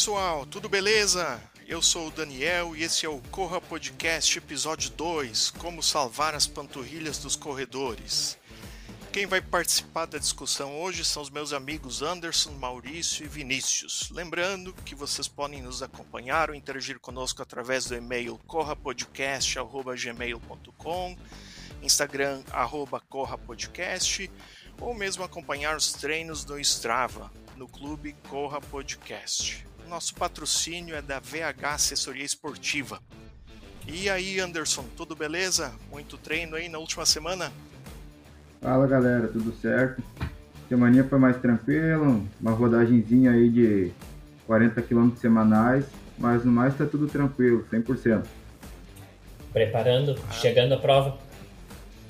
pessoal, tudo beleza? Eu sou o Daniel e esse é o Corra Podcast episódio 2: Como salvar as panturrilhas dos corredores. Quem vai participar da discussão hoje são os meus amigos Anderson, Maurício e Vinícius. Lembrando que vocês podem nos acompanhar ou interagir conosco através do e-mail corrapodcast.gmail.com, Instagram arroba corrapodcast ou mesmo acompanhar os treinos do Strava no Clube Corra Podcast. Nosso patrocínio é da VH Assessoria Esportiva. E aí, Anderson, tudo beleza? Muito treino aí na última semana? Fala galera, tudo certo? Semaninha foi mais tranquila, uma rodagenzinha aí de 40 km semanais, mas no mais tá tudo tranquilo, 100%. Preparando, ah. chegando a prova?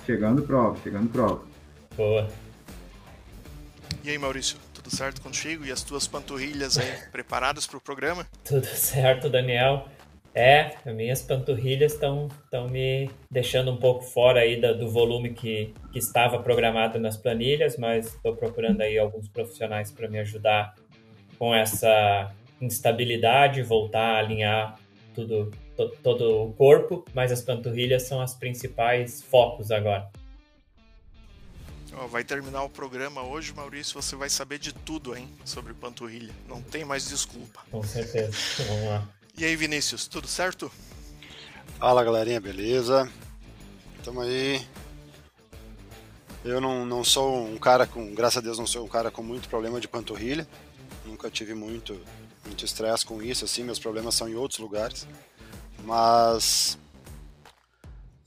Chegando prova, chegando prova. Boa. E aí, Maurício, tudo certo contigo? E as tuas panturrilhas aí preparadas para o programa? Tudo certo, Daniel. É, minhas panturrilhas estão me deixando um pouco fora aí do, volume que, que estava programado nas planilhas, mas estou procurando aí alguns profissionais para me ajudar com essa instabilidade, voltar a alinhar tudo, to, todo o corpo, mas as panturrilhas são as principais focos agora. Oh, vai terminar o programa hoje, Maurício, você vai saber de tudo, hein, sobre panturrilha. Não tem mais desculpa. Com certeza. Vamos lá. E aí, Vinícius, tudo certo? Fala, galerinha, beleza? Tamo aí. Eu não, não sou um cara com, graças a Deus, não sou um cara com muito problema de panturrilha. Nunca tive muito muito estresse com isso, assim, meus problemas são em outros lugares. Mas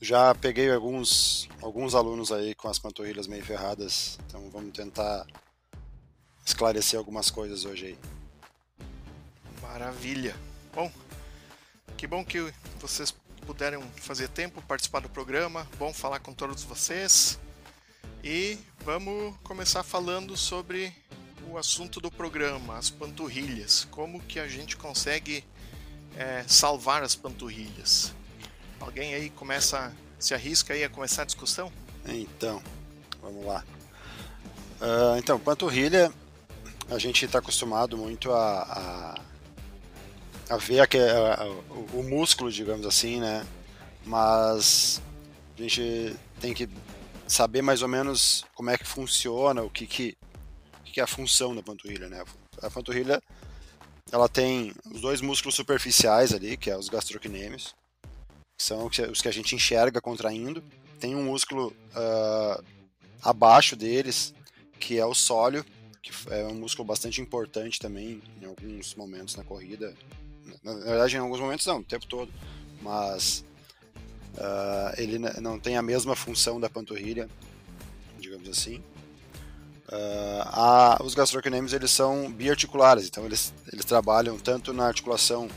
já peguei alguns alguns alunos aí com as panturrilhas meio ferradas, então vamos tentar esclarecer algumas coisas hoje aí. Maravilha. Bom, que bom que vocês puderam fazer tempo, participar do programa. Bom falar com todos vocês. E vamos começar falando sobre o assunto do programa, as panturrilhas. Como que a gente consegue é, salvar as panturrilhas? Alguém aí começa, se arrisca aí a começar a discussão? Então, vamos lá. Uh, então, panturrilha, a gente está acostumado muito a, a a ver a, a, o, o músculo, digamos assim, né? Mas a gente tem que saber mais ou menos como é que funciona, o que, que, que é a função da panturrilha, né? A panturrilha ela tem os dois músculos superficiais ali, que é os gastrocnêmios, são os que a gente enxerga contraindo. Tem um músculo uh, abaixo deles, que é o sólio, que é um músculo bastante importante também em alguns momentos na corrida, na verdade, em alguns momentos não, o tempo todo. Mas uh, ele não tem a mesma função da panturrilha, digamos assim. Uh, a, os gastrocnêmios eles são biarticulares, então eles, eles trabalham tanto na articulação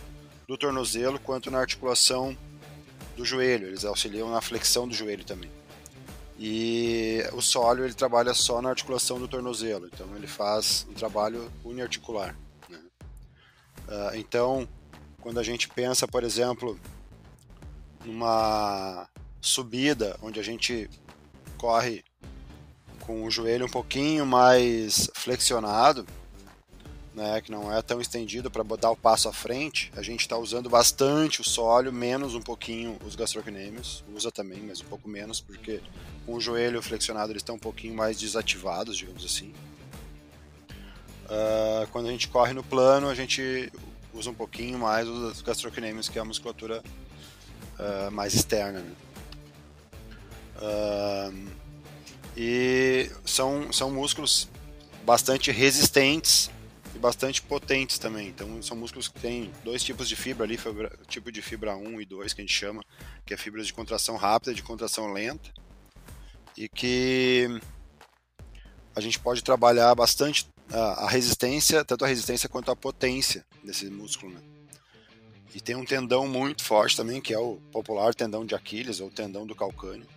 do tornozelo quanto na articulação do joelho. Eles auxiliam na flexão do joelho também. E o sólio ele trabalha só na articulação do tornozelo, então ele faz um trabalho uniarticular. Né? Uh, então quando a gente pensa, por exemplo, numa subida onde a gente corre com o joelho um pouquinho mais flexionado, né, que não é tão estendido para dar o passo à frente, a gente está usando bastante o sólio, menos um pouquinho os gastrocnêmios, usa também, mas um pouco menos, porque com o joelho flexionado eles estão um pouquinho mais desativados, digamos assim. Uh, quando a gente corre no plano, a gente usa um pouquinho mais os gastrocnêmios, que é a musculatura uh, mais externa. Né? Uh, e são, são músculos bastante resistentes e bastante potentes também. Então são músculos que têm dois tipos de fibra ali, fibra, tipo de fibra 1 e 2 que a gente chama, que é fibras de contração rápida e de contração lenta. E que a gente pode trabalhar bastante a, resistência, tanto a resistência quanto a potência desse músculo. Né? E tem um tendão muito forte também, que é o popular tendão de Aquiles, ou tendão do calcâneo,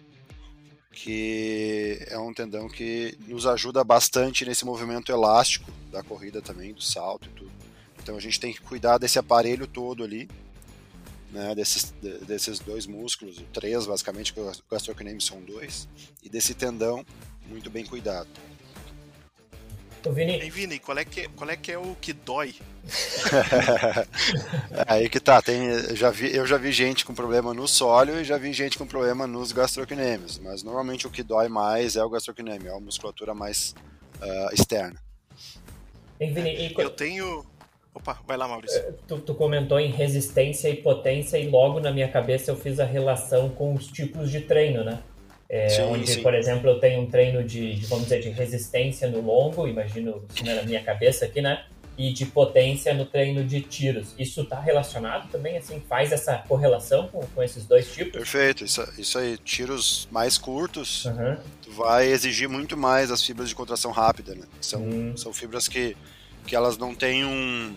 que é um tendão que nos ajuda bastante nesse movimento elástico da corrida também, do salto e tudo. Então a gente tem que cuidar desse aparelho todo ali, né, desses, desses dois músculos, três basicamente, que o gastrocnêmio são dois, e desse tendão muito bem cuidado. Ô, Vini. Ei, Vini, qual é, que, qual é que é o que dói? É aí que tá, tem, eu, já vi, eu já vi gente com problema no sólio e já vi gente com problema nos gastrocnêmios, mas normalmente o que dói mais é o gastrocnêmio, é a musculatura mais uh, externa. Vini. Eu tenho... Opa, vai lá, Maurício. Eh, tu, tu, comentou em resistência e potência e logo na minha cabeça eu fiz a relação com os tipos de treino, né? É, sim, onde, sim. por exemplo, eu tenho um treino de, de, vamos dizer, de resistência no longo, imagino isso na minha cabeça aqui, né? E de potência no treino de tiros. Isso está relacionado também, assim, faz essa correlação com, com esses dois tipos? Perfeito, isso, isso aí, tiros mais curtos, uhum. vai exigir muito mais as fibras de contração rápida, né? São, uhum. são fibras que, que elas não têm um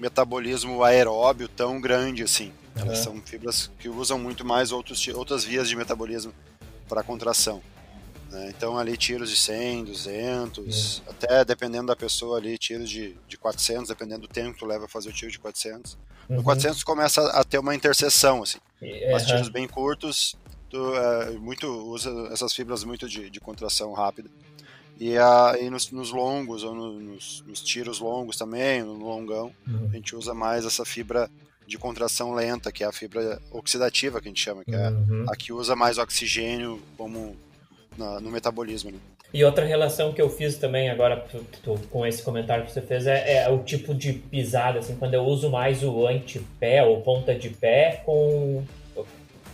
metabolismo aeróbio tão grande assim. Elas uhum. são fibras que usam muito mais outros, outras vias de metabolismo para contração. Né? Então ali tiros de 100, 200, é. até dependendo da pessoa ali, tiros de, de 400, dependendo do tempo que tu leva a fazer o tiro de 400. Uhum. No 400 começa a ter uma interseção, assim. Uhum. Mas tiros bem curtos, tu é, muito, usa essas fibras muito de, de contração rápida. E aí nos, nos longos, ou no, nos, nos, tiros longos também, no longão, uhum. a gente usa mais essa fibra de contração lenta, que é a fibra oxidativa que a gente chama, que é uhum. a que usa mais oxigênio como na, no metabolismo. Né? E outra relação que eu fiz também agora com esse comentário que você fez é, é, o tipo de pisada, assim, quando eu uso mais o antepé ou ponta de pé com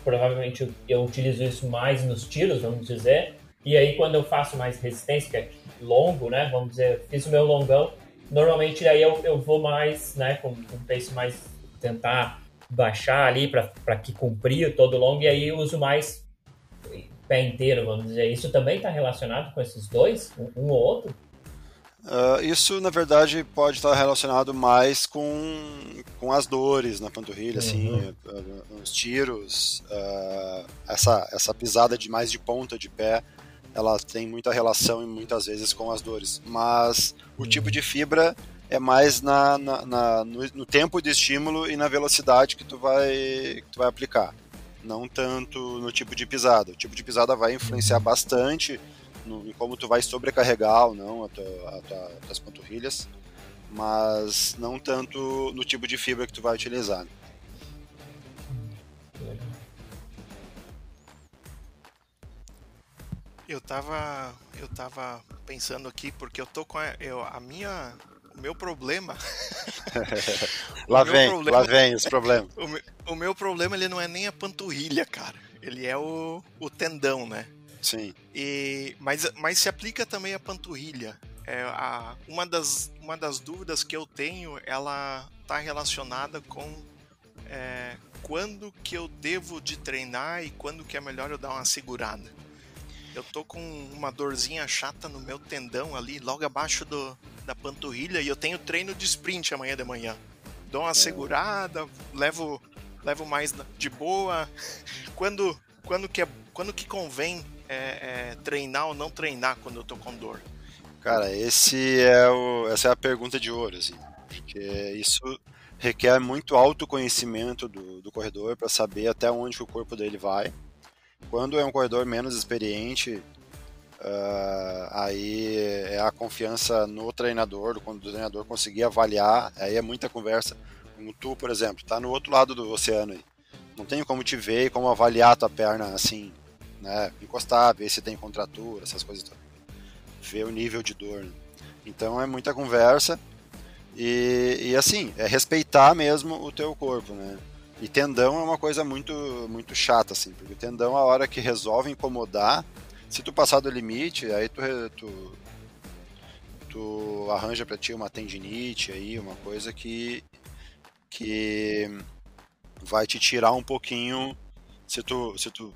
provavelmente eu utilizo isso mais nos tiros, vamos dizer. E aí quando eu faço mais resistência, que é longo, né, vamos dizer, fiz o meu longão, normalmente aí eu, eu vou mais, né, com, com um pace mais tentar baixar ali para que cumprir todo o longo, e aí eu uso mais pé inteiro, vamos dizer. Isso também está relacionado com esses dois, um, ou outro? Uh, isso, na verdade, pode estar relacionado mais com, com as dores na panturrilha, assim, uhum. assim, os tiros, uh, essa, essa pisada de mais de ponta de pé, ela tem muita relação e muitas vezes com as dores. Mas o uhum. tipo de fibra é mais na, na, na no, no, tempo de estímulo e na velocidade que tu vai, que tu vai aplicar. Não tanto no tipo de pisada. O tipo de pisada vai influenciar bastante no, em como tu vai sobrecarregar ou não a tua, a tua, as panturrilhas, mas não tanto no tipo de fibra que tu vai utilizar. Né? Eu tava, eu tava pensando aqui porque eu tô com a, eu, a minha o meu problema. lá vem, problema, lá vem os problemas. O meu, o meu, problema ele não é nem a panturrilha, cara. Ele é o, o tendão, né? Sim. E, mas, mas se aplica também a panturrilha. É, a, uma, das, uma das dúvidas que eu tenho, ela está relacionada com é, quando que eu devo de treinar e quando que é melhor eu dar uma segurada. Eu tô com uma dorzinha chata no meu tendão ali, logo abaixo do, da panturrilha, e eu tenho treino de sprint amanhã de manhã. Dou uma segurada, levo, levo mais de boa. Quando, quando, que, é, quando que convém é, é, treinar ou não treinar quando eu tô com dor? Cara, esse é o, essa é a pergunta de ouro, assim. Porque isso requer muito autoconhecimento do, do corredor para saber até onde o corpo dele vai quando é um corredor menos experiente, uh, aí é a confiança no treinador, quando o treinador conseguir avaliar, aí é muita conversa. Como tu, por exemplo, tá no outro lado do oceano aí. Não tenho como te ver e como avaliar a tua perna assim, né? Encostar, ver se tem contratura, essas coisas. Ver o nível de dor. Né? Então é muita conversa. E, e assim, é respeitar mesmo o teu corpo, né? E tendão é uma coisa muito, muito chata, assim, porque o tendão, a hora que resolve incomodar, se tu passar do limite, aí tu, tu, tu arranja para ti uma tendinite aí, uma coisa que, que vai te tirar um pouquinho, se tu, se tu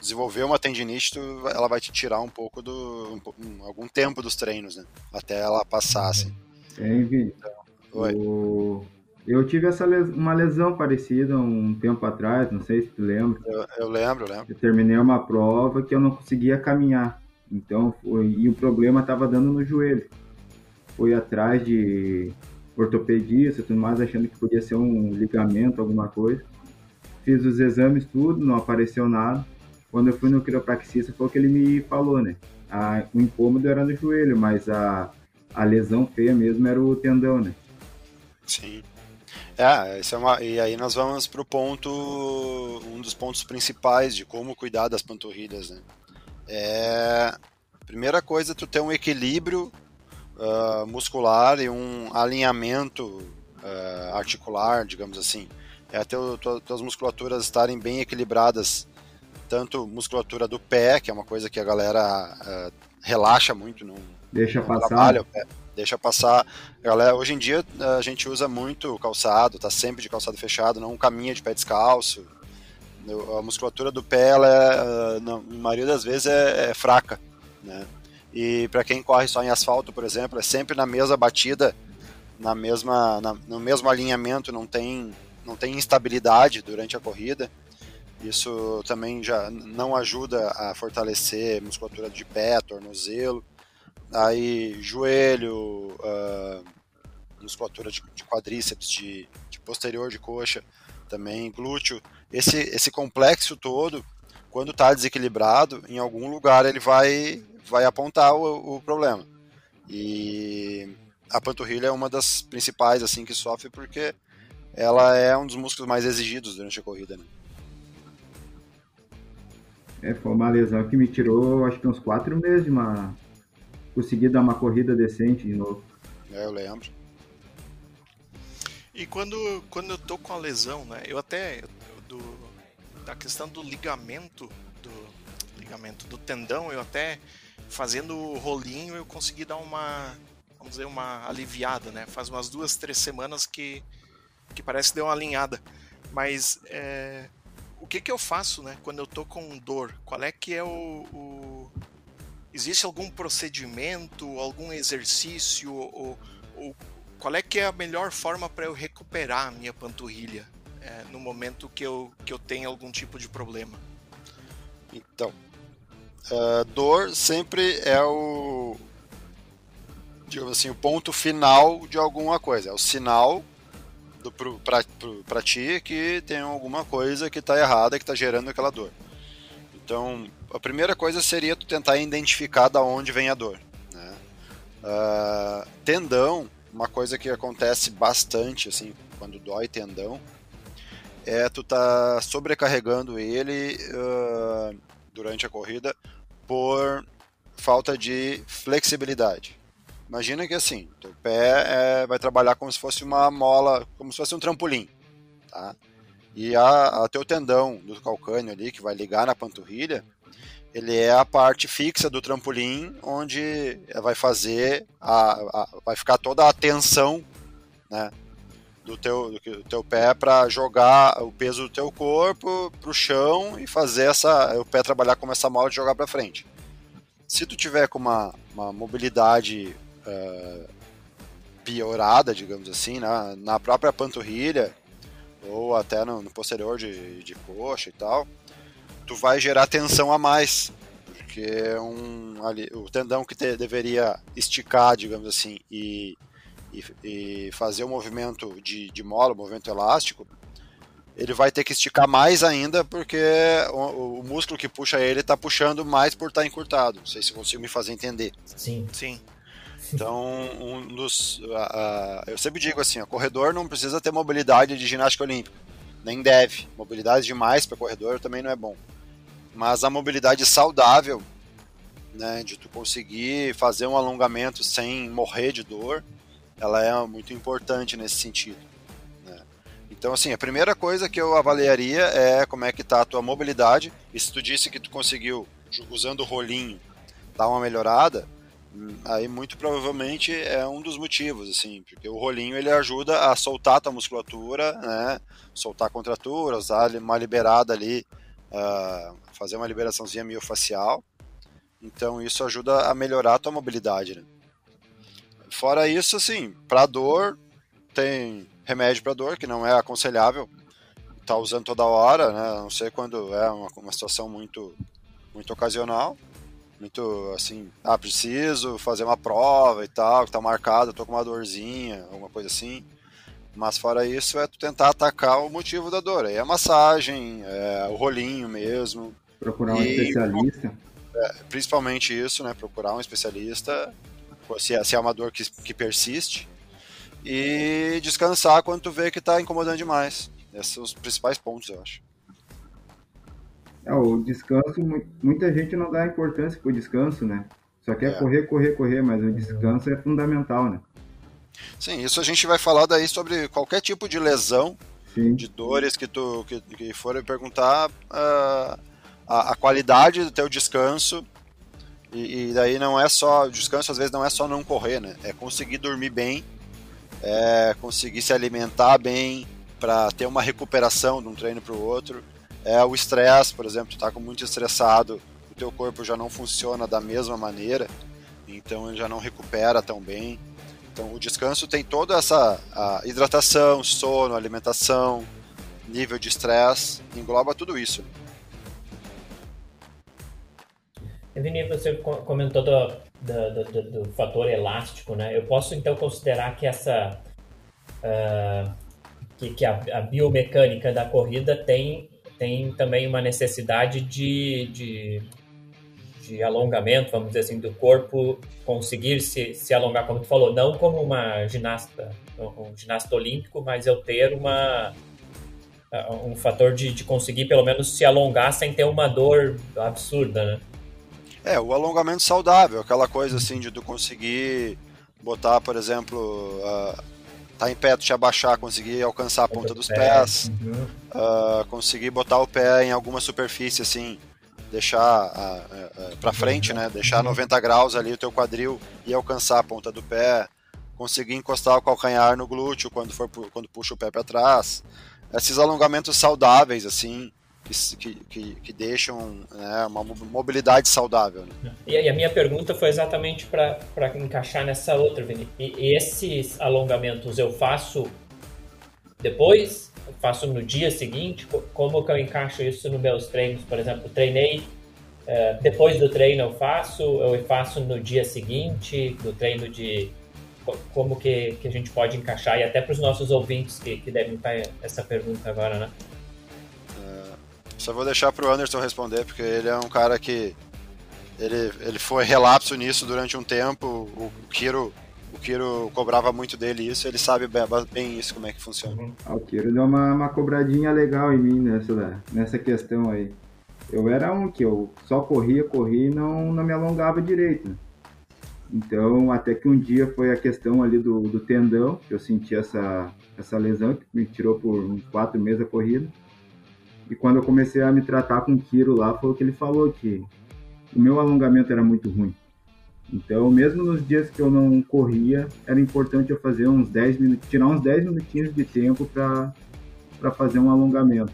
desenvolver uma tendinite, tu, ela vai te tirar um pouco do, um, algum tempo dos treinos, né, até ela passar, assim. Tem, Vitor. Então, oi. Eu tive essa les... uma lesão parecida um tempo atrás, não sei se tu lembra. Eu, eu lembro, lembro. Eu terminei uma prova que eu não conseguia caminhar. Então, foi... e o problema estava dando no joelho. Fui atrás de ortopedista, tudo mais, achando que podia ser um ligamento, alguma coisa. Fiz os exames, tudo, não apareceu nada. Quando eu fui no quiropraxista, foi o que ele me falou, né? A... o incômodo era no joelho, mas a a lesão feia mesmo era o tendão, né? Sim. É, isso é uma, e aí nós vamos para o ponto, um dos pontos principais de como cuidar das panturrilhas, né? É, primeira coisa, tu ter um equilíbrio uh, muscular e um alinhamento uh, articular, digamos assim. É tua, tuas musculaturas estarem bem equilibradas, tanto musculatura do pé, que é uma coisa que a galera uh, relaxa muito no, deixa passar. trabalho, é, deixa passar. Galera, hoje em dia a gente usa muito calçado, tá sempre de calçado fechado, não caminha de pé descalço. A musculatura do pé, ela é, na maioria das vezes, é, é fraca, né? E para quem corre só em asfalto, por exemplo, é sempre na mesma batida, na mesma, na, no mesmo alinhamento, não tem, não tem instabilidade durante a corrida. Isso também já não ajuda a fortalecer musculatura de pé, tornozelo. Aí joelho, uh, musculatura de, de quadríceps, de, de, posterior de coxa, também glúteo. Esse, esse complexo todo, quando está desequilibrado, em algum lugar ele vai vai apontar o, o problema. E a panturrilha é uma das principais assim que sofre porque ela é um dos músculos mais exigidos durante a corrida. Né? É, foi uma lesão que me tirou acho que uns quatro meses de uma. Conseguir dar uma corrida decente de novo. É, eu lembro. E quando, quando eu tô com a lesão, né? Eu até. Do, da questão do ligamento, do ligamento do tendão, eu até fazendo o rolinho eu consegui dar uma, vamos dizer, uma aliviada, né? Faz umas duas, três semanas que, que parece que deu uma alinhada. Mas é, o que que eu faço, né? Quando eu tô com dor, qual é que é o, o... existe algum procedimento, algum exercício ou, ou, qual é que é a melhor forma para eu recuperar a minha panturrilha é, no momento que eu que eu tenho algum tipo de problema? Então, Uh, dor sempre é o digamos assim o ponto final de alguma coisa é o sinal para ti que tem alguma coisa que está errada que está gerando aquela dor então a primeira coisa seria tu tentar identificar da onde vem a dor né? uh, tendão uma coisa que acontece bastante assim quando dói tendão é tu tá sobrecarregando ele uh, durante a corrida por falta de flexibilidade. Imagina que assim, teu pé é, vai trabalhar como se fosse uma mola, como se fosse um trampolim, tá? E a, a teu tendão do calcânio ali que vai ligar na panturrilha, ele é a parte fixa do trampolim onde vai fazer a, a vai ficar toda a tensão, né, do teu, do teu pé para jogar o peso do teu corpo para o chão e fazer essa, o pé trabalhar como essa mola de jogar para frente. Se tu tiver com uma, uma mobilidade uh, piorada, digamos assim, na, na própria panturrilha ou até no, no posterior de, de coxa e tal, tu vai gerar tensão a mais, porque um, ali, o tendão que te, deveria esticar, digamos assim, e e, e fazer o movimento de, de mola, o movimento elástico, ele vai ter que esticar mais ainda porque o, o músculo que puxa ele está puxando mais por estar tá encurtado. Não sei se consigo me fazer entender. Sim. Sim. Então, um dos, uh, uh, eu sempre digo assim, o corredor não precisa ter mobilidade de ginástica olímpica, nem deve. Mobilidade demais para corredor também não é bom. Mas a mobilidade saudável, né, de tu conseguir fazer um alongamento sem morrer de dor, ela é muito importante nesse sentido. Né? Então, assim, a primeira coisa que eu avaliaria é como é que está a tua mobilidade. E se tu disse que tu conseguiu, usando o rolinho, dar uma melhorada, hum, aí muito provavelmente é um dos motivos, assim, porque o rolinho ele ajuda a soltar a tua musculatura, né, soltar a contratura, usar uma liberada ali, uh, fazer uma liberaçãozinha miofacial, então isso ajuda a melhorar a tua mobilidade, né. Fora isso, assim, para dor, tem remédio para dor, que não é aconselhável tá usando toda hora, né? A não sei quando é uma, uma situação muito, muito ocasional. Muito assim, ah, preciso fazer uma prova e tal, que tá marcado, tô com uma dorzinha, alguma coisa assim. Mas fora isso, é tu tentar atacar o motivo da dor. Aí é a massagem, é o rolinho mesmo. Procurar um e, especialista. É, principalmente isso, né? Procurar um especialista se é, se é uma dor que, que persiste. E descansar quando tu vê que está incomodando demais. Esses são os principais pontos, eu acho. É, o descanso, muita gente não dá importância pro descanso, né? Só quer é. correr, correr, correr, mas o descanso é fundamental, né? Sim, isso a gente vai falar daí sobre qualquer tipo de lesão, Sim. de dores que tu que, que forem perguntar, uh, a, a, qualidade do teu descanso. E, e, daí não é só, descanso às vezes não é só não correr, né? É conseguir dormir bem, é conseguir se alimentar bem para ter uma recuperação de um treino para o outro. É o estresse, por exemplo, tu tá muito estressado, o teu corpo já não funciona da mesma maneira, então ele já não recupera tão bem. Então o descanso tem toda essa hidratação, sono, alimentação, nível de estresse, engloba tudo isso. Vini, você comentou do, do, do, do, fator elástico, né? Eu posso então considerar que essa uh, que, que a, a, biomecânica da corrida tem, tem também uma necessidade de, de de alongamento, vamos dizer assim, do corpo conseguir se, se alongar, como tu falou, não como uma ginasta, um ginasta olímpico, mas eu ter uma um fator de, de conseguir pelo menos se alongar sem ter uma dor absurda, né? É, o alongamento saudável, aquela coisa assim de tu conseguir botar, por exemplo, uh, tá em pé, tu te abaixar, conseguir alcançar a ponta dos pés, uhum. uh, conseguir botar o pé em alguma superfície assim, deixar para frente, né? Deixar 90 graus ali o teu quadril e alcançar a ponta do pé, conseguir encostar o calcanhar no glúteo quando for quando puxa o pé para trás. Esses alongamentos saudáveis assim, que, que, que deixam né, uma mobilidade saudável. Né? E a minha pergunta foi exatamente para encaixar nessa outra, Vini. E esses alongamentos eu faço depois faço no dia seguinte? Como que eu encaixo isso nos meus treinos? Por exemplo, treinei, uh, depois do treino eu faço, eu faço no dia seguinte, no treino de... Como que, que a gente pode encaixar? E até para os nossos ouvintes que, que devem estar essa pergunta agora, né? Uh, só vou deixar para o Anderson responder, porque ele é um cara que ele, ele foi relapso nisso durante um tempo. O o Kiro cobrava muito dele isso, ele sabe bem isso, como é que funciona. Ah, o Kiro deu uma, uma cobradinha legal em mim nessa, nessa questão aí. Eu era um que eu só corria, corria e não, não me alongava direito. Então, até que um dia foi a questão ali do, do tendão, que eu senti essa, essa lesão, que me tirou por uns quatro meses a corrida. E quando eu comecei a me tratar com o Kiro lá, foi o que ele falou, que o meu alongamento era muito ruim. Então, mesmo nos dias que eu não corria, era importante eu fazer uns 10 minutos, tirar uns 10 minutinhos de tempo para fazer um alongamento.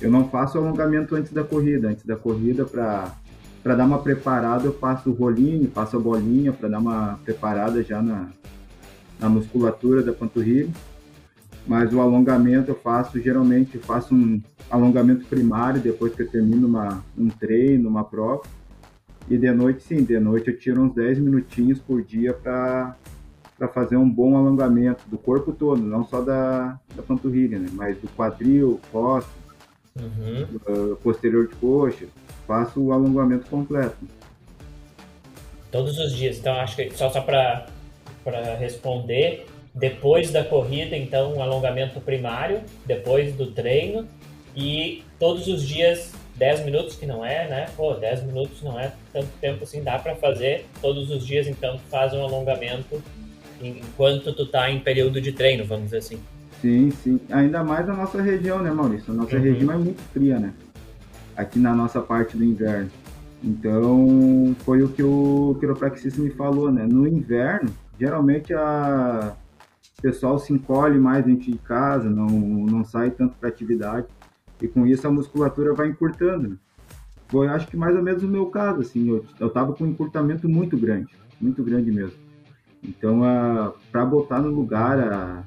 Eu não faço alongamento antes da corrida. Antes da corrida, para dar uma preparada, eu faço o rolinho, faço a bolinha para dar uma preparada já na, na musculatura da panturrilha. Mas o alongamento eu faço, geralmente, eu faço um alongamento primário depois que eu termino uma, um treino, uma prova e de noite, sim, de noite eu tiro uns 10 minutinhos por dia para fazer um bom alongamento do corpo todo, não só da, da panturrilha, né? mas do quadril, costas, uhum. uh, posterior de coxa. Faço o alongamento completo. Todos os dias. Então, acho que só, só para responder, depois da corrida, então, um alongamento primário, depois do treino, e todos os dias 10 minutos que não é, né? Pô, 10 minutos não é tanto tempo assim, dá para fazer todos os dias, então tu faz um alongamento enquanto tu tá em período de treino, vamos dizer assim. Sim, sim. Ainda mais na nossa região, né, Maurício? A nossa uhum. região é muito fria, né? Aqui na nossa parte do inverno. Então, foi o que o quiropraxista me falou, né? No inverno, geralmente a o pessoal se encolhe mais dentro de casa, não, não sai tanto para atividade. E com isso a musculatura vai encurtando. Né? Foi, acho que mais ou menos o meu caso, assim, eu, eu tava com um encurtamento muito grande, muito grande mesmo. Então, para botar no lugar a,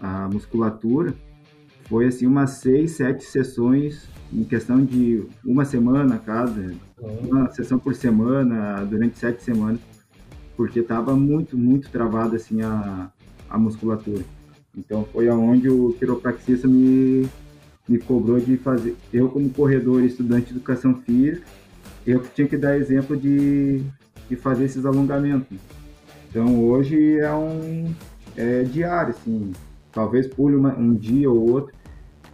a musculatura, foi assim umas seis, sete sessões em questão de uma semana cada, uma sessão por semana, durante sete semanas, porque tava muito, muito travada assim a, a musculatura. Então foi aonde o quiropraxista me, me cobrou de fazer, eu como corredor estudante de educação física, eu tinha que dar exemplo de, de fazer esses alongamentos. Então hoje é um é diário, assim. Talvez pule uma, um dia ou outro,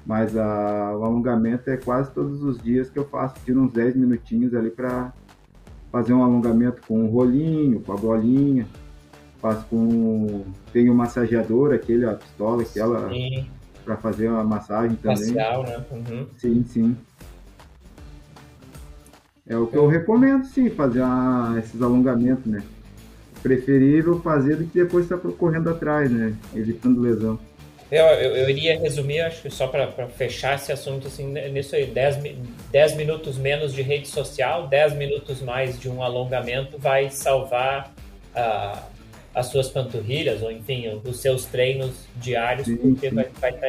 mas a, o alongamento é quase todos os dias que eu faço, tiro uns 10 minutinhos ali para fazer um alongamento com o rolinho, com a bolinha. Faço com. Tem o massageador, aquele, a pistola, aquela. Para fazer uma massagem também. Facial, né? Uhum. Sim, sim. É o que eu recomendo, sim, fazer uma, esses alongamentos, né? Preferível fazer do que depois estar correndo atrás, né? Evitando lesão. Eu, eu, eu iria resumir, acho que só para fechar esse assunto, assim, nisso aí, 10, minutos menos de rede social, 10 minutos mais de um alongamento vai salvar uh, as suas panturrilhas, ou enfim, os seus treinos diários, sim, porque sim. vai estar. Tá,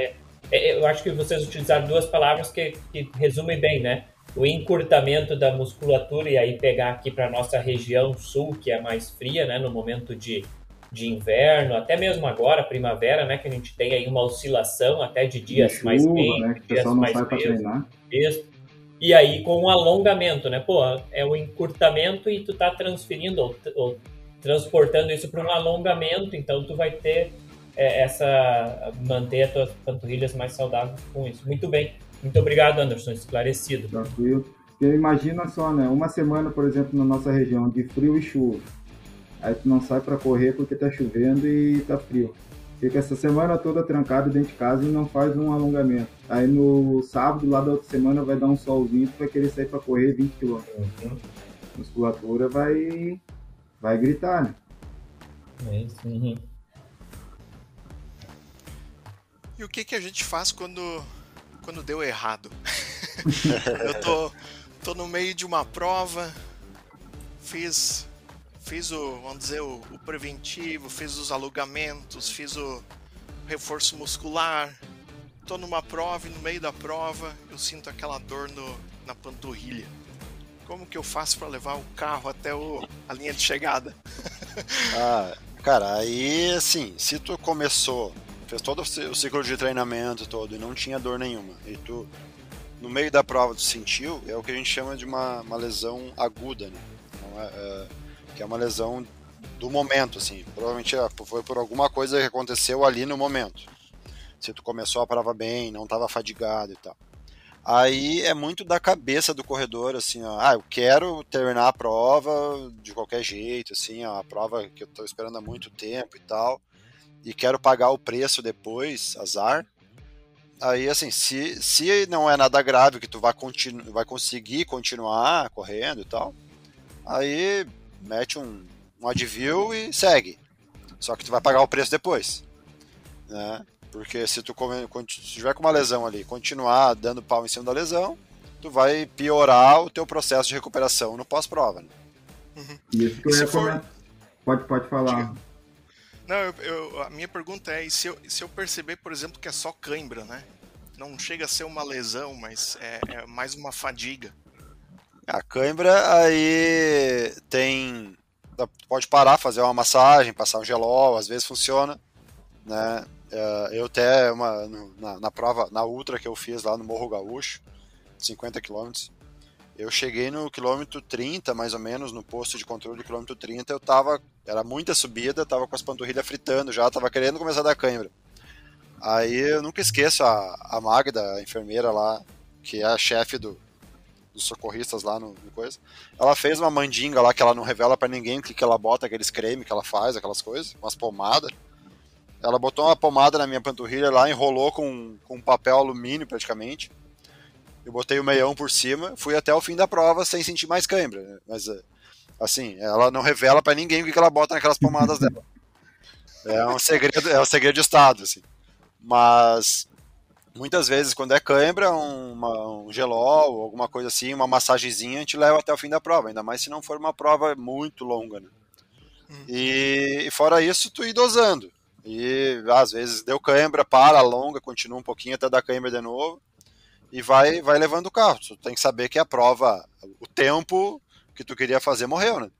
é, eu acho que vocês utilizaram duas palavras que, que resumem bem, né? o encurtamento da musculatura e aí pegar aqui para nossa região sul, que é mais fria, né, no momento de, de inverno, até mesmo agora, primavera, né, que a gente tem aí uma oscilação até de dias de chuva, mais quentes, né, dias mais frios. E aí com o alongamento, né, pô, é o encurtamento e tu tá transferindo ou, ou transportando isso para um alongamento, então tu vai ter é, essa manter as tuas panturrilhas mais saudáveis com isso. Muito bem. Muito obrigado, Anderson, esclarecido. Tranquilo. Porque imagina só, né? Uma semana, por exemplo, na nossa região de frio e chuva. Aí tu não sai para correr porque tá chovendo e tá frio. Fica essa semana toda trancado dentro de casa e não faz um alongamento. Aí no sábado, lá da outra semana, vai dar um solzinho, tu vai querer sair para correr 20 km. Uhum. Musculatura vai, vai gritar, né? É isso. Uhum. E o que, que a gente faz quando quando deu errado. eu tô, tô no meio de uma prova, fiz, fiz o, vamos dizer, o, o preventivo, fiz os alugamentos, fiz o reforço muscular. Tô numa prova e no meio da prova eu sinto aquela dor no, na panturrilha. Como que eu faço para levar o carro até o, a linha de chegada? ah, cara, aí assim, se tu começou fez todo o ciclo de treinamento todo e não tinha dor nenhuma, e tu, no meio da prova, tu sentiu, é o que a gente chama de uma, uma lesão aguda, né? Então, é, é, que é uma lesão do momento, assim. Provavelmente é, foi por alguma coisa que aconteceu ali no momento. Se tu começou a prova bem, não estava fadigado e tal. Aí é muito da cabeça do corredor, assim, ó, ah, eu quero terminar a prova de qualquer jeito, assim, ó, a prova que eu estou esperando há muito tempo e tal e quero pagar o preço depois, azar. Aí, assim, se, se não é nada grave que tu vai, continu, vai conseguir continuar correndo e tal, aí mete um, um advil e segue. Só que tu vai pagar o preço depois. Né? Porque se tu tiver com uma lesão ali continuar dando pau em cima da lesão, tu vai piorar o teu processo de recuperação no pós-prova. Né? Uhum. Isso que eu ia for... Pode, pode falar. Diga. Não, eu, eu, a minha pergunta é: se eu, se eu perceber, por exemplo, que é só cãibra, né? Não chega a ser uma lesão, mas é, é mais uma fadiga. A cãibra aí tem. Pode parar, fazer uma massagem, passar um gelol, às vezes funciona. Né? É, eu até uma, na, na prova, na ultra que eu fiz lá no Morro Gaúcho, 50 quilômetros, eu cheguei no quilômetro 30, mais ou menos, no posto de controle de quilômetro 30, eu tava, era muita subida, tava com as panturrilhas fritando já, tava querendo começar a dar cãibra. Aí eu nunca esqueço a, a Magda, a enfermeira lá, que é a chefe do, dos socorristas lá no, no, coisa. Ela fez uma mandinga lá que ela não revela para ninguém o que, que ela bota, aqueles creme que ela faz, aquelas coisas, umas pomadas. Ela botou uma pomada na minha panturrilha lá, enrolou com, com papel alumínio praticamente eu botei o meião por cima, fui até o fim da prova sem sentir mais cãibra. Né? Mas, eh, assim, ela não revela para ninguém o que ela bota naquelas pomadas dela. É um segredo, é um segredo de estado, assim. Mas muitas vezes quando é cãibra, uma, um gelol, alguma coisa assim, uma massagenzinha, a gente leva até o fim da prova, ainda mais se não for uma prova muito longa, né? Hum. E, e fora isso, tu ir dosando. E às vezes deu cãibra, para, alonga, continua um pouquinho até dar cãibra de novo e vai, vai levando o carro. Tu tem que saber que a prova, o tempo que tu queria fazer morreu, né?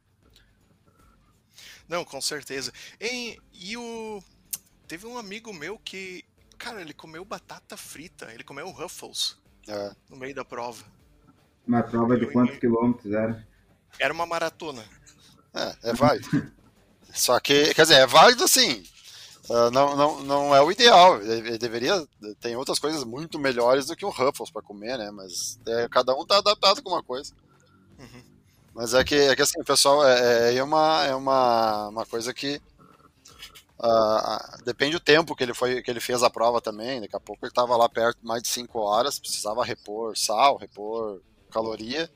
Não, com certeza. E, e o. Teve um amigo meu que. Cara, ele comeu batata frita. Ele comeu Ruffles. É. No meio da prova. Uma prova de quantos quilômetros era? Era uma maratona. É, é vai. Só que, quer dizer, é válido assim. Uh, não, não, não é o ideal. Ele deveria. Tem outras coisas muito melhores do que um Ruffles para comer, né? Mas é, cada um tá adaptado com uma coisa. Uhum. Mas é que, é que assim, pessoal, é, é, é, uma, é uma, uma coisa que. Uh, depende do tempo que ele, foi, que ele fez a prova também. Daqui a pouco ele estava lá perto mais de 5 horas, precisava repor sal, repor caloria.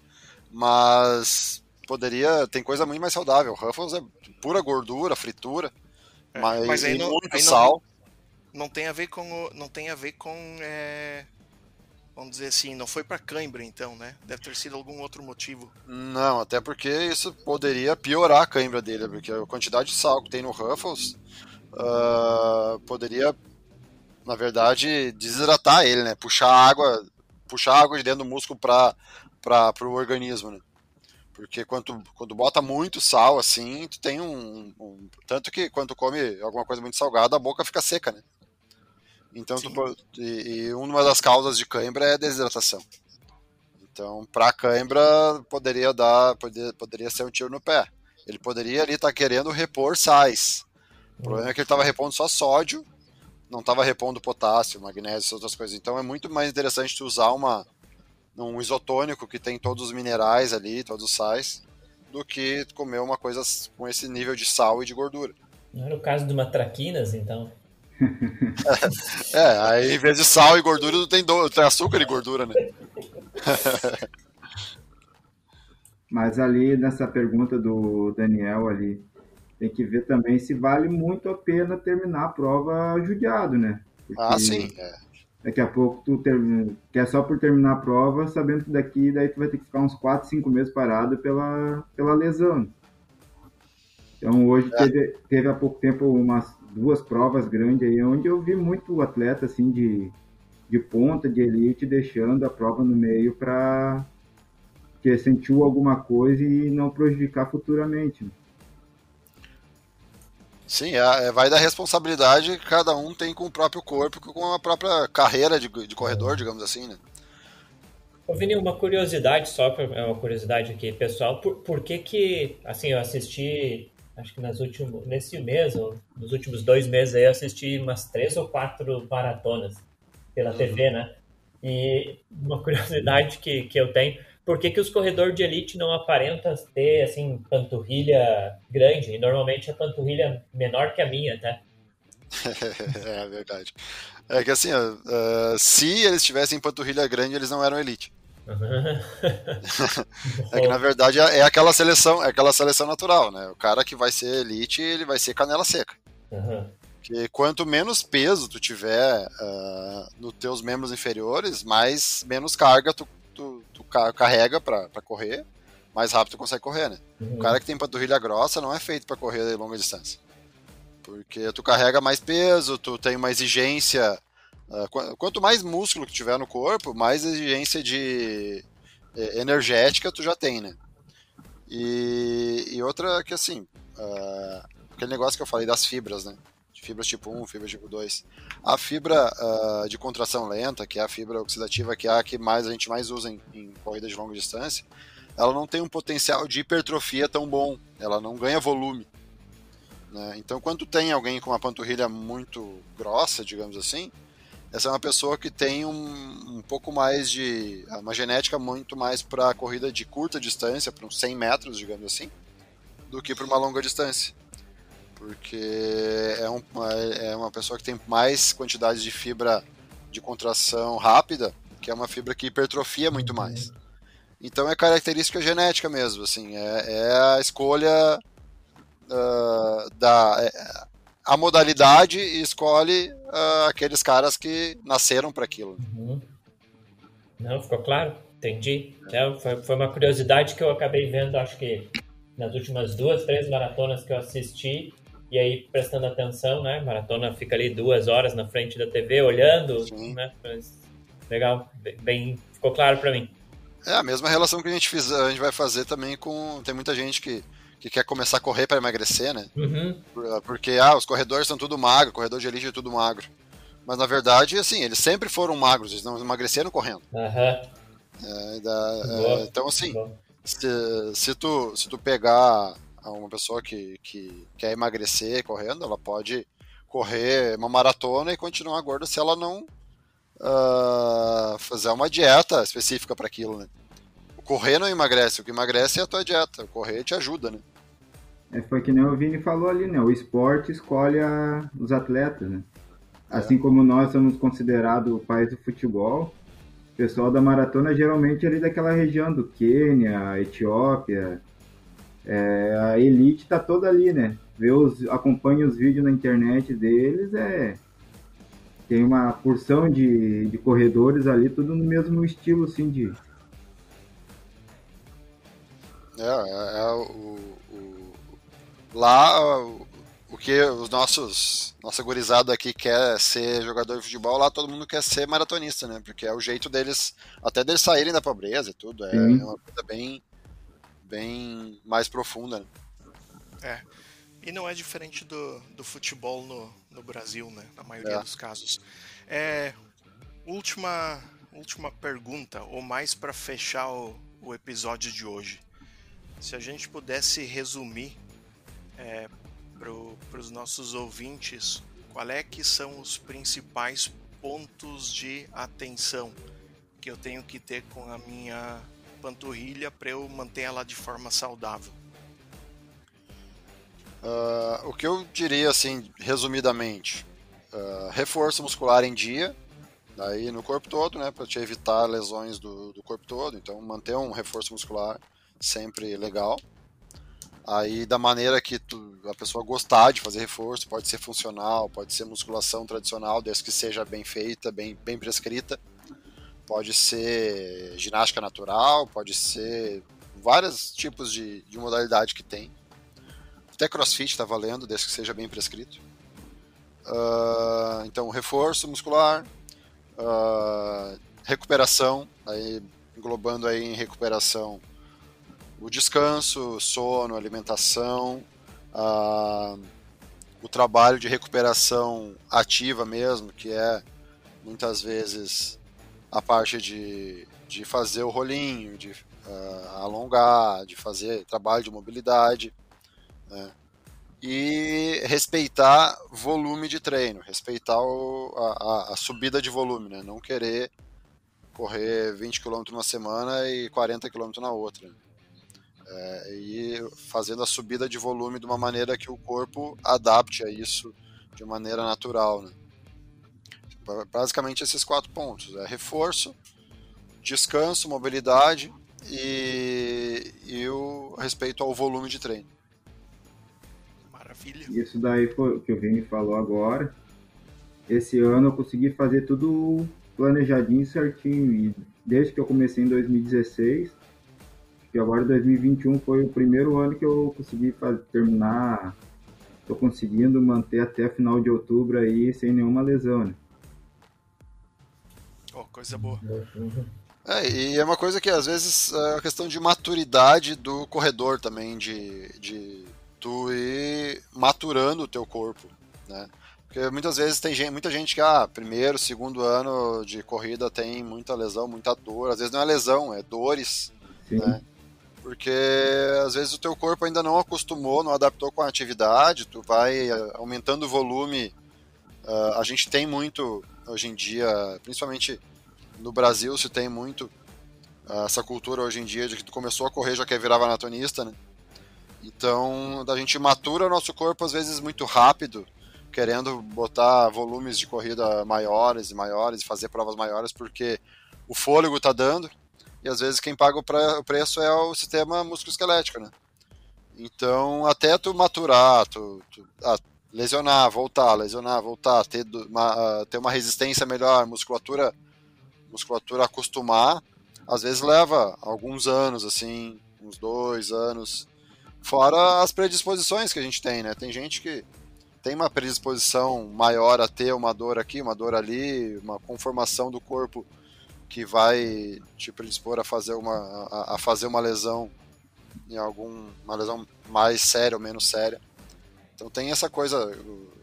Mas poderia. Tem coisa muito mais saudável. Ruffles é pura gordura, fritura. É, mas, mas aí não, muito aí sal. Não, não, tem a ver com. Não tem a ver com. É, vamos dizer assim, não foi para cãibra então, né? Deve ter sido algum outro motivo. Não, até porque isso poderia piorar a cãibra dele, porque a quantidade de sal que tem no Ruffles uh, poderia, na verdade, desidratar ele, né? Puxar água, puxar água de dentro do músculo para para o organismo, né? Porque quando, quando bota muito sal, assim, tu tem um, um, Tanto que quando tu come alguma coisa muito salgada, a boca fica seca, né? Então, tu, e, e, uma das causas de cãibra é a desidratação. Então, para cãibra, poderia dar, poderia, poderia ser um tiro no pé. Ele poderia ali estar tá querendo repor sais. O problema é que ele estava repondo só sódio, não estava repondo potássio, magnésio e outras coisas. Então, é muito mais interessante tu usar uma, um isotônico que tem todos os minerais ali, todos os sais, do que comer uma coisa com esse nível de sal e de gordura. Não era o caso de uma traquinas, então? é, aí em vez de sal e gordura, tem, do, tem açúcar e gordura, né? Mas ali nessa pergunta do Daniel ali, tem que ver também se vale muito a pena terminar a prova judiado, né? Porque... Ah, sim. É. Daqui a pouco tu ter... quer só por terminar a prova, sabendo que daqui daí tu vai ter que ficar uns 4, 5 meses parado pela, pela lesão. Então hoje é. teve, teve há pouco tempo umas duas provas grandes aí, onde eu vi muito atleta assim de, de ponta, de elite, deixando a prova no meio para que sentiu alguma coisa e não prejudicar futuramente. Né? Sim, é, é, vai da responsabilidade que cada um tem com o próprio corpo, com a própria carreira de, de corredor, digamos assim, né? Ô, Vini, uma curiosidade só, é uma curiosidade aqui, pessoal, por, por que que, assim, eu assisti, acho que nas últimos, nesse mês, ou nos últimos dois meses aí, eu assisti umas três ou quatro maratonas pela uhum. TV, né? E uma curiosidade que, que eu tenho, por que, que os corredores de elite não aparentam ter, assim, panturrilha grande? E normalmente a panturrilha menor que a minha, tá? é verdade. É que assim, uh, se eles tivessem panturrilha grande, eles não eram elite. é que na verdade é, é aquela seleção, é aquela seleção natural, né? O cara que vai ser elite, ele vai ser canela seca. Uhum. Que quanto menos peso tu tiver uh, nos teus membros inferiores, mais menos carga tu, tu, carrega para correr, mais rápido tu consegue correr, né? Uhum. O cara que tem panturrilha grossa não é feito para correr de longa distância. Porque tu carrega mais peso, tu tem uma exigência. Uh, quanto mais músculo que tiver no corpo, mais exigência de eh, energética tu já tem, né? E, e outra que assim, uh, aquele negócio que eu falei das fibras, né? Fibras tipo 1, fibras tipo 2. A fibra uh, de contração lenta, que é a fibra oxidativa, que é a que mais a gente mais usa em, em corrida de longa distância, ela não tem um potencial de hipertrofia tão bom, ela não ganha volume. Né? Então, quando tem alguém com uma panturrilha muito grossa, digamos assim, essa é uma pessoa que tem um, um pouco mais de. uma genética muito mais para corrida de curta distância, para uns 100 metros, digamos assim, do que para uma longa distância porque é, um, é uma pessoa que tem mais quantidade de fibra de contração rápida, que é uma fibra que hipertrofia muito mais. Então é característica genética mesmo, assim, é, é a escolha uh, da é, a modalidade e escolhe uh, aqueles caras que nasceram para aquilo. Uhum. Não, ficou claro, entendi. É, foi, foi uma curiosidade que eu acabei vendo, acho que nas últimas duas, três maratonas que eu assisti, e aí prestando atenção, né? Maratona fica ali duas horas na frente da TV olhando, Sim. né? Mas, legal, bem, ficou claro para mim. É a mesma relação que a gente, fiz, a gente vai fazer também com. Tem muita gente que, que quer começar a correr para emagrecer, né? Uhum. Porque ah, os corredores são tudo magro, corredor de elite é tudo magro. Mas na verdade, assim, eles sempre foram magros, eles não emagreceram correndo. Uhum. É, da, é, então, assim, se, se, tu, se tu pegar uma pessoa que, que quer emagrecer correndo, ela pode correr uma maratona e continuar gorda se ela não uh, fazer uma dieta específica para aquilo, né? O correr não emagrece, o que emagrece é a tua dieta. O correr te ajuda, né? É, foi que nem o Vini falou ali, né? O esporte escolhe a, os atletas, né? É. Assim como nós somos considerados o país do futebol, o pessoal da maratona geralmente é ali daquela região do Quênia, Etiópia, é, a elite tá toda ali, né? Vê os, acompanha os vídeos na internet deles, é tem uma porção de, de corredores ali, tudo no mesmo estilo, assim, de... É, é, é o, o, lá o, o que os nossos nossa gurizada aqui quer ser jogador de futebol, lá todo mundo quer ser maratonista, né? Porque é o jeito deles, até deles saírem da pobreza e tudo, é, é uma coisa bem bem mais profunda. Né? É. E não é diferente do, do futebol no, no Brasil, né? Na maioria é. dos casos. É, última, última pergunta, ou mais para fechar o, o episódio de hoje. Se a gente pudesse resumir é, para os nossos ouvintes, qual é que são os principais pontos de atenção que eu tenho que ter com a minha panturrilha para eu manter ela de forma saudável? Uh, o que eu diria, assim, resumidamente, uh, reforço muscular em dia, daí no corpo todo, né, para te evitar lesões do, do corpo todo. Então, manter um reforço muscular sempre legal. Aí, da maneira que tu, a pessoa gostar de fazer reforço, pode ser funcional, pode ser musculação tradicional, desde que seja bem feita, bem, bem prescrita pode ser ginástica natural, pode ser vários tipos de, de modalidade que tem. Até crossfit está valendo, desde que seja bem prescrito. Uh, então, reforço muscular, uh, recuperação, aí, englobando aí em recuperação o descanso, sono, alimentação, uh, o trabalho de recuperação ativa mesmo, que é muitas vezes a parte de, de fazer o rolinho, de uh, alongar, de fazer trabalho de mobilidade, né? e respeitar volume de treino, respeitar o, a, a, subida de volume, né? não querer correr 20 km numa semana e 40 km na outra. É, e fazendo a subida de volume de uma maneira que o corpo adapte a isso de maneira natural. Né? Basicamente esses quatro pontos: é reforço, descanso, mobilidade e, e o respeito ao volume de treino. Maravilha. Isso daí foi o que o Vini falou agora. Esse ano eu consegui fazer tudo planejadinho certinho e desde que eu comecei em 2016 que agora 2021 foi o primeiro ano que eu consegui fazer, terminar, estou conseguindo manter até final de outubro aí sem nenhuma lesão. Né? Oh, coisa boa. É, e é uma coisa que às vezes é a questão de maturidade do corredor também, de, de tu ir maturando o teu corpo, né? Porque muitas vezes tem gente, muita gente que, ah, primeiro, segundo ano de corrida tem muita lesão, muita dor. Às vezes não é lesão, é dores, Sim. né? Porque às vezes o teu corpo ainda não acostumou, não adaptou com a atividade, tu vai eh, aumentando o volume. Uh, a gente tem muito, hoje em dia, principalmente no Brasil se tem muito uh, essa cultura hoje em dia de que tu começou a correr já quer virar maratonista, né? Então, a gente matura o nosso corpo às vezes muito rápido, querendo botar volumes de corrida maiores e maiores, fazer provas maiores, porque o fôlego está dando, e às vezes quem paga o, preço é o sistema musculoesquelético, né? Então, até tu maturar, tu, tu ah, lesionar, voltar, lesionar, voltar, ter uma, uh, ter uma resistência melhor, musculatura musculatura acostumar, às vezes leva alguns anos, assim, uns dois anos. Fora as predisposições que a gente tem, né? Tem gente que tem uma predisposição maior a ter uma dor aqui, uma dor ali, uma conformação do corpo que vai te predispor a fazer uma, a, a fazer uma lesão em algum uma lesão mais séria ou menos séria. Então tem essa coisa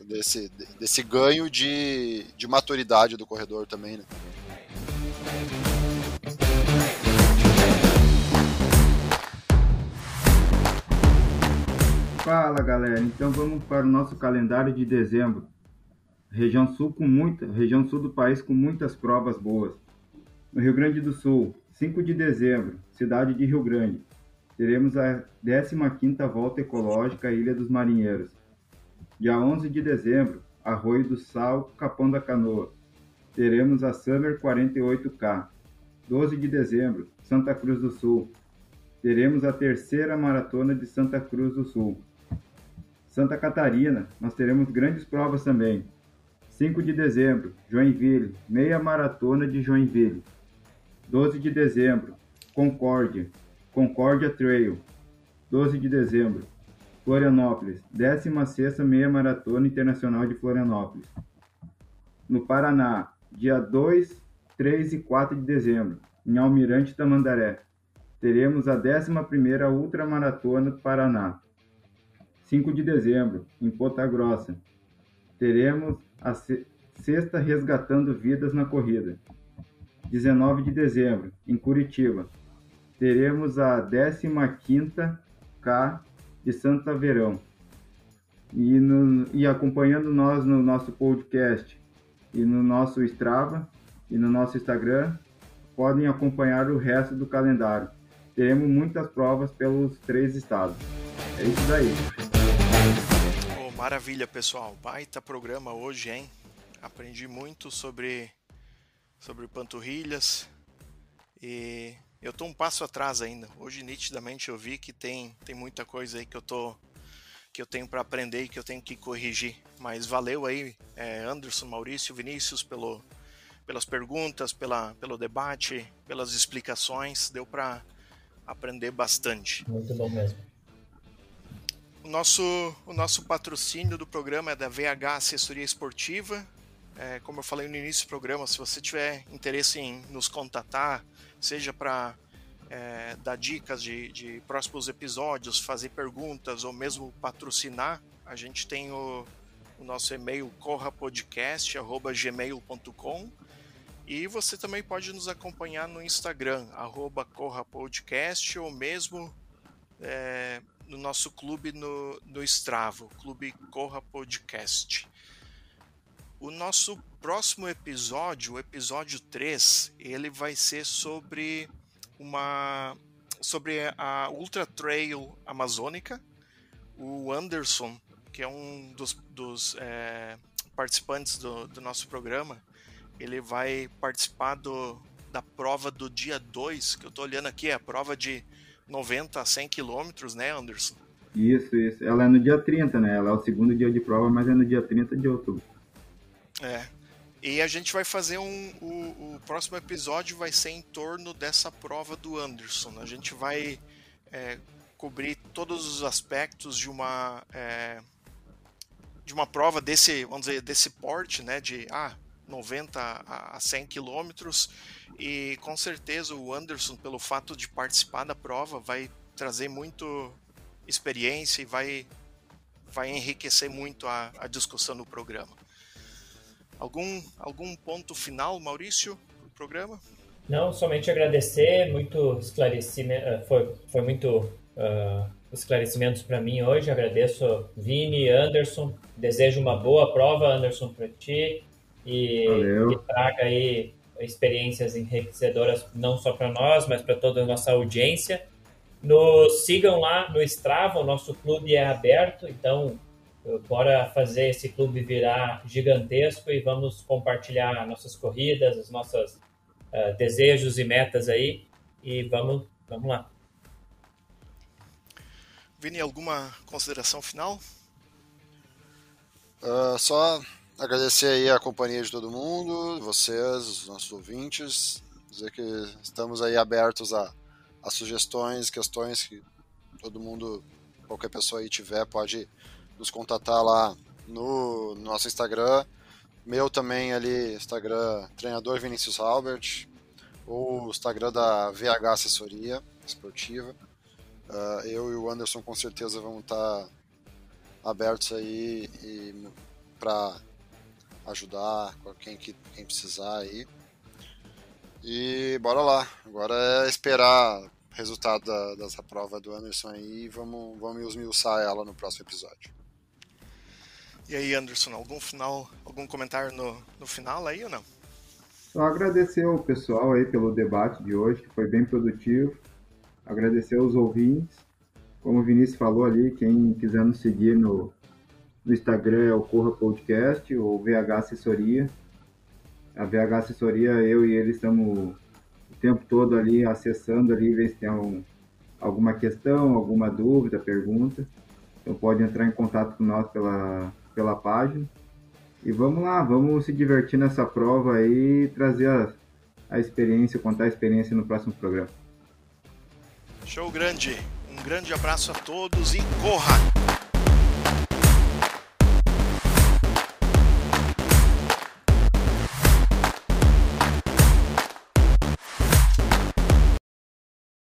desse, desse ganho de, de maturidade do corredor também, né? galera. Então vamos para o nosso calendário de dezembro. Região Sul com muita, região Sul do país com muitas provas boas. No Rio Grande do Sul, 5 de dezembro, cidade de Rio Grande. Teremos a 15ª Volta Ecológica Ilha dos Marinheiros. Dia 11 de dezembro, Arroio do Sal, Capão da Canoa. Teremos a Summer 48K. 12 de dezembro, Santa Cruz do Sul. Teremos a terceira maratona de Santa Cruz do Sul. Santa Catarina, nós teremos grandes provas também. 5 de dezembro, Joinville, meia maratona de Joinville. 12 de dezembro, Concórdia, Concórdia Trail. 12 de dezembro, Florianópolis, 16ª Meia Maratona Internacional de Florianópolis. No Paraná, dia 2, 3 e 4 de dezembro, em Almirante Tamandaré. Teremos a 11ª Ultramaratona do Paraná. 5 de dezembro, em Ponta Grossa. Teremos a sexta Resgatando Vidas na Corrida. 19 de dezembro, em Curitiba. Teremos a 15ª K de Santa Verão. E, no, e acompanhando nós no nosso podcast e no nosso Strava e no nosso Instagram, podem acompanhar o resto do calendário. Teremos muitas provas pelos três estados. É isso daí. Oh, maravilha, pessoal. Baita programa hoje, hein? Aprendi muito sobre, sobre panturrilhas e eu tô um passo atrás ainda. Hoje, nitidamente, eu vi que tem, tem muita coisa aí que eu tô que eu tenho para aprender e que eu tenho que corrigir. Mas valeu aí, é, Anderson, Maurício, Vinícius, pelo, pelas perguntas, pela, pelo debate, pelas explicações. Deu para aprender bastante. Muito bom mesmo. O nosso, o nosso patrocínio do programa é da VH Assessoria Esportiva. É, como eu falei no início do programa, se você tiver interesse em nos contatar, seja para é, dar dicas de, de próximos episódios, fazer perguntas ou mesmo patrocinar, a gente tem o, o nosso e-mail corrapodcast.gmail.com e você também pode nos acompanhar no Instagram, corrapodcast ou mesmo é, no nosso clube no, no Stravo, Clube Corra Podcast. O nosso próximo episódio, o episódio 3, ele vai ser sobre uma sobre a Ultra Trail Amazônica. O Anderson, que é um dos, dos é, participantes do, do, nosso programa, ele vai participar do, da prova do dia 2, que eu estou olhando aqui, é a prova de 90 a 100 quilômetros, né, Anderson? Isso, isso. Ela é no dia 30, né? Ela é o segundo dia de prova, mas é no dia 30 de outubro. É. E a gente vai fazer um. O, o próximo episódio vai ser em torno dessa prova do Anderson. A gente vai é, cobrir todos os aspectos de uma. É, de uma prova desse, vamos dizer, desse porte, né? De ah, 90 a 100 quilômetros. E com certeza o Anderson, pelo fato de participar da prova, vai trazer muito experiência e vai, vai enriquecer muito a, a discussão no programa. Algum, algum ponto final, Maurício, do programa? Não, somente agradecer, muito esclarecimento, eh, foi, foi muito uh, esclarecimentos para mim hoje, agradeço Vini, Anderson, desejo uma boa prova, Anderson, para ti, e que traga aí experiências enriquecedoras não só para nós, mas para toda a nossa audiência. Nos sigam lá no Strava, o nosso clube é aberto, então bora fazer esse clube virar gigantesco e vamos compartilhar nossas corridas, os nossos uh, desejos e metas aí e vamos, vamos lá. Vini, alguma consideração final? Uh, só agradecer aí a companhia de todo mundo, vocês, os nossos ouvintes, dizer que estamos aí abertos a, a sugestões, questões que todo mundo, qualquer pessoa aí tiver, pode nos contatar lá no, no nosso Instagram. Meu também ali, Instagram treinador Vinícius Albert, ou o Instagram da VH Assessoria Esportiva. Uh, eu e o Anderson com certeza vamos estar abertos aí para ajudar quem, quem precisar aí. E bora lá. Agora é esperar resultado da, dessa prova do Anderson aí e vamos, vamos esmiuçar ela no próximo episódio. E aí, Anderson, algum final, algum comentário no, no final aí ou não? Só agradecer o pessoal aí pelo debate de hoje, que foi bem produtivo. Agradecer aos ouvintes. Como o Vinícius falou ali, quem quiser nos seguir no, no Instagram é o Corra Podcast ou VH Assessoria. A VH Assessoria, eu e ele estamos o tempo todo ali acessando ali, ver se tem um, alguma questão, alguma dúvida, pergunta. Então pode entrar em contato com nós pela, pela página. E vamos lá, vamos se divertir nessa prova aí e trazer a, a experiência, contar a experiência no próximo programa. Show grande! Um grande abraço a todos e corra!